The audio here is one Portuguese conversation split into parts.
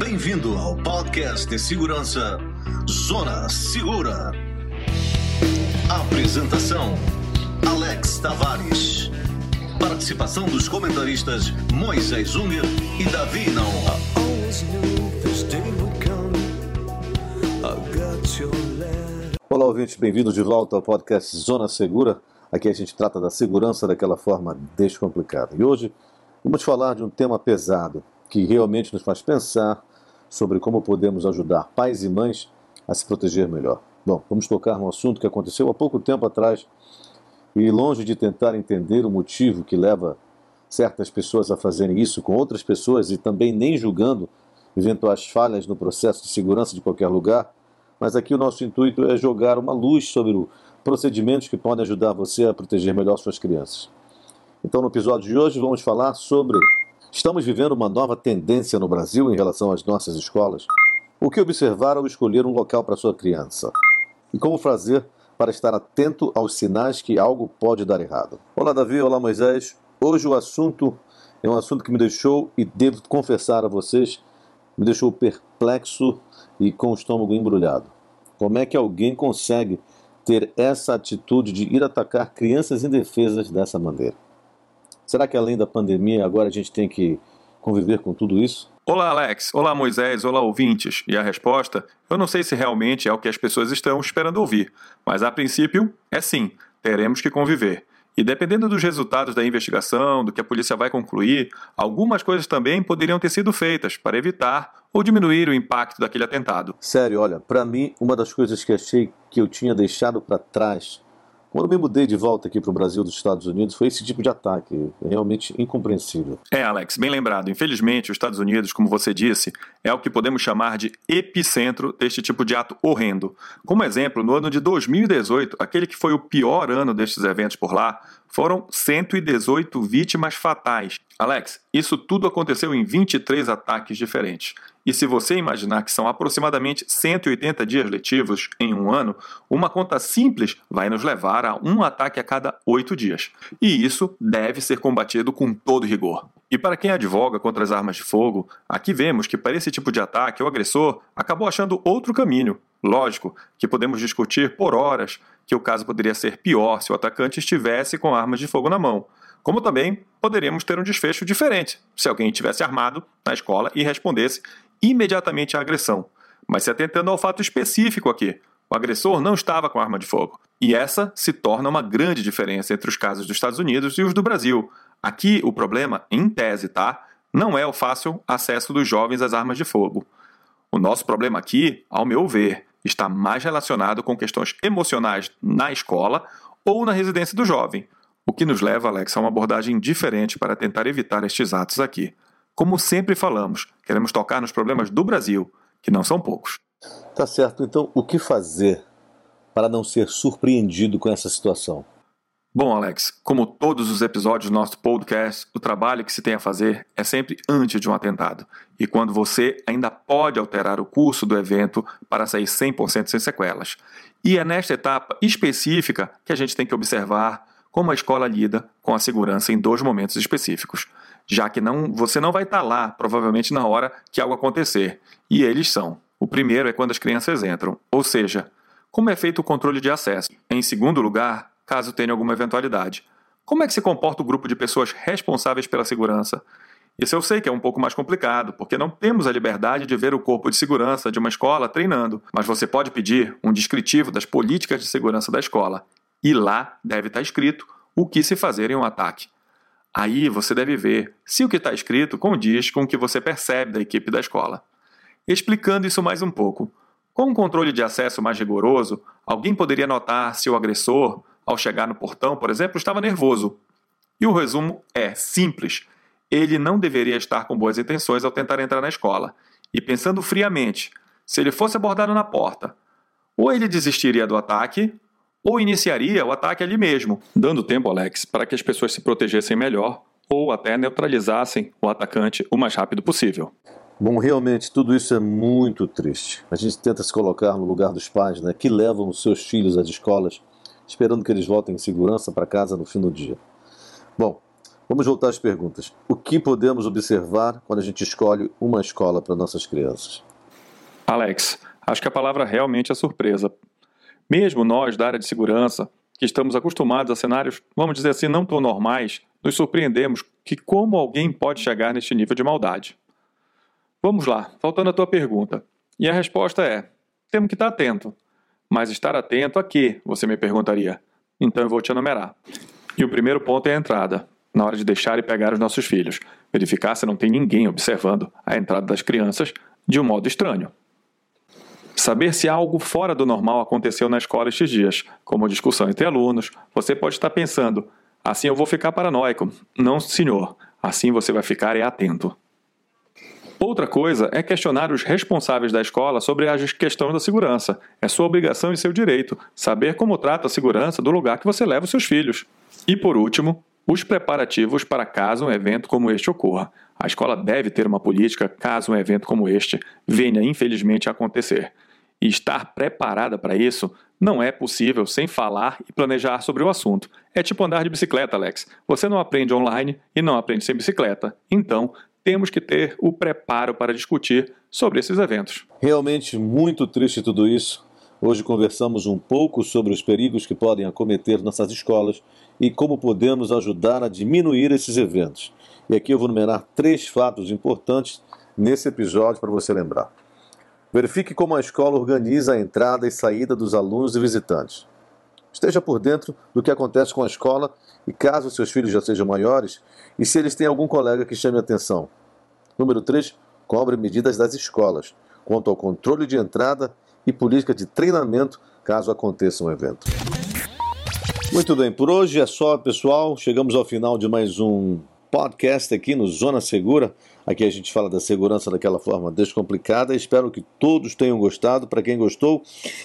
Bem-vindo ao podcast de segurança Zona Segura. Apresentação: Alex Tavares. Participação dos comentaristas Moisés Unger e Davi Naon. Olá, ouvintes, bem-vindos de volta ao podcast Zona Segura. Aqui a gente trata da segurança daquela forma descomplicada. E hoje vamos falar de um tema pesado que realmente nos faz pensar sobre como podemos ajudar pais e mães a se proteger melhor. Bom, vamos tocar num assunto que aconteceu há pouco tempo atrás e longe de tentar entender o motivo que leva certas pessoas a fazerem isso com outras pessoas e também nem julgando eventuais falhas no processo de segurança de qualquer lugar, mas aqui o nosso intuito é jogar uma luz sobre procedimentos que podem ajudar você a proteger melhor suas crianças. Então, no episódio de hoje, vamos falar sobre estamos vivendo uma nova tendência no Brasil em relação às nossas escolas. O que observar ao escolher um local para sua criança? E como fazer para estar atento aos sinais que algo pode dar errado? Olá, Davi. Olá, Moisés. Hoje o assunto é um assunto que me deixou, e devo confessar a vocês, me deixou perplexo e com o estômago embrulhado. Como é que alguém consegue ter essa atitude de ir atacar crianças indefesas dessa maneira? Será que além da pandemia agora a gente tem que conviver com tudo isso? Olá, Alex. Olá, Moisés. Olá, ouvintes. E a resposta? Eu não sei se realmente é o que as pessoas estão esperando ouvir, mas a princípio é sim. Teremos que conviver. E dependendo dos resultados da investigação, do que a polícia vai concluir, algumas coisas também poderiam ter sido feitas para evitar ou diminuir o impacto daquele atentado. Sério, olha, para mim, uma das coisas que achei que eu tinha deixado para trás quando me mudei de volta aqui para o Brasil dos Estados Unidos, foi esse tipo de ataque, realmente incompreensível. É, Alex, bem lembrado. Infelizmente, os Estados Unidos, como você disse, é o que podemos chamar de epicentro deste tipo de ato horrendo. Como exemplo, no ano de 2018, aquele que foi o pior ano destes eventos por lá, foram 118 vítimas fatais. Alex, isso tudo aconteceu em 23 ataques diferentes. E se você imaginar que são aproximadamente 180 dias letivos em um ano, uma conta simples vai nos levar a um ataque a cada oito dias. E isso deve ser combatido com todo rigor. E para quem advoga contra as armas de fogo, aqui vemos que para esse tipo de ataque o agressor acabou achando outro caminho. Lógico que podemos discutir por horas que o caso poderia ser pior se o atacante estivesse com armas de fogo na mão. Como também poderíamos ter um desfecho diferente se alguém estivesse armado na escola e respondesse imediatamente à agressão, mas se atentando ao fato específico aqui. O agressor não estava com arma de fogo. E essa se torna uma grande diferença entre os casos dos Estados Unidos e os do Brasil. Aqui o problema, em tese, tá? Não é o fácil acesso dos jovens às armas de fogo. O nosso problema aqui, ao meu ver, está mais relacionado com questões emocionais na escola ou na residência do jovem. O que nos leva, Alex, a uma abordagem diferente para tentar evitar estes atos aqui. Como sempre falamos, queremos tocar nos problemas do Brasil, que não são poucos. Tá certo. Então, o que fazer para não ser surpreendido com essa situação? Bom, Alex, como todos os episódios do nosso podcast, o trabalho que se tem a fazer é sempre antes de um atentado. E quando você ainda pode alterar o curso do evento para sair 100% sem sequelas. E é nesta etapa específica que a gente tem que observar como a escola lida com a segurança em dois momentos específicos já que não, você não vai estar lá, provavelmente na hora que algo acontecer. E eles são. O primeiro é quando as crianças entram, ou seja, como é feito o controle de acesso. Em segundo lugar, caso tenha alguma eventualidade. Como é que se comporta o grupo de pessoas responsáveis pela segurança? Isso eu sei que é um pouco mais complicado, porque não temos a liberdade de ver o corpo de segurança de uma escola treinando, mas você pode pedir um descritivo das políticas de segurança da escola. E lá deve estar escrito o que se fazer em um ataque. Aí você deve ver se o que está escrito condiz com o que você percebe da equipe da escola. Explicando isso mais um pouco, com um controle de acesso mais rigoroso, alguém poderia notar se o agressor, ao chegar no portão, por exemplo, estava nervoso. E o resumo é simples. Ele não deveria estar com boas intenções ao tentar entrar na escola. E pensando friamente, se ele fosse abordado na porta, ou ele desistiria do ataque, ou iniciaria o ataque ali mesmo, dando tempo, Alex, para que as pessoas se protegessem melhor ou até neutralizassem o atacante o mais rápido possível. Bom, realmente tudo isso é muito triste. A gente tenta se colocar no lugar dos pais, né, que levam os seus filhos às escolas, esperando que eles voltem em segurança para casa no fim do dia. Bom, Vamos voltar às perguntas. O que podemos observar quando a gente escolhe uma escola para nossas crianças? Alex, acho que a palavra realmente é surpresa. Mesmo nós da área de segurança, que estamos acostumados a cenários, vamos dizer assim, não tão normais, nos surpreendemos que como alguém pode chegar neste nível de maldade. Vamos lá, faltando a tua pergunta. E a resposta é: temos que estar atento. Mas estar atento a quê? Você me perguntaria. Então eu vou te enumerar. E o primeiro ponto é a entrada na hora de deixar e pegar os nossos filhos, verificar se não tem ninguém observando a entrada das crianças de um modo estranho. Saber se algo fora do normal aconteceu na escola estes dias, como discussão entre alunos. Você pode estar pensando, assim eu vou ficar paranoico. Não, senhor. Assim você vai ficar é atento. Outra coisa é questionar os responsáveis da escola sobre as questões da segurança. É sua obrigação e seu direito saber como trata a segurança do lugar que você leva os seus filhos. E por último, os preparativos para caso um evento como este ocorra. A escola deve ter uma política caso um evento como este venha infelizmente a acontecer. E estar preparada para isso não é possível sem falar e planejar sobre o assunto. É tipo andar de bicicleta, Alex. Você não aprende online e não aprende sem bicicleta. Então, temos que ter o preparo para discutir sobre esses eventos. Realmente muito triste tudo isso. Hoje conversamos um pouco sobre os perigos que podem acometer nossas escolas e como podemos ajudar a diminuir esses eventos. E aqui eu vou numerar três fatos importantes nesse episódio para você lembrar. Verifique como a escola organiza a entrada e saída dos alunos e visitantes. Esteja por dentro do que acontece com a escola e caso seus filhos já sejam maiores, e se eles têm algum colega que chame atenção. Número 3. Cobre medidas das escolas quanto ao controle de entrada e política de treinamento caso aconteça um evento. Muito bem, por hoje é só, pessoal. Chegamos ao final de mais um podcast aqui no Zona Segura. Aqui a gente fala da segurança daquela forma descomplicada. Espero que todos tenham gostado. Para quem gostou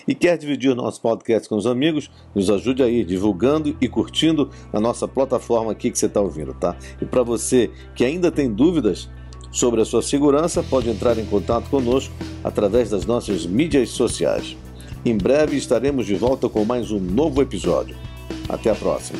e quer dividir nosso podcast com os amigos, nos ajude aí divulgando e curtindo a nossa plataforma aqui que você está ouvindo, tá? E para você que ainda tem dúvidas sobre a sua segurança, pode entrar em contato conosco através das nossas mídias sociais. Em breve estaremos de volta com mais um novo episódio. Até a próxima.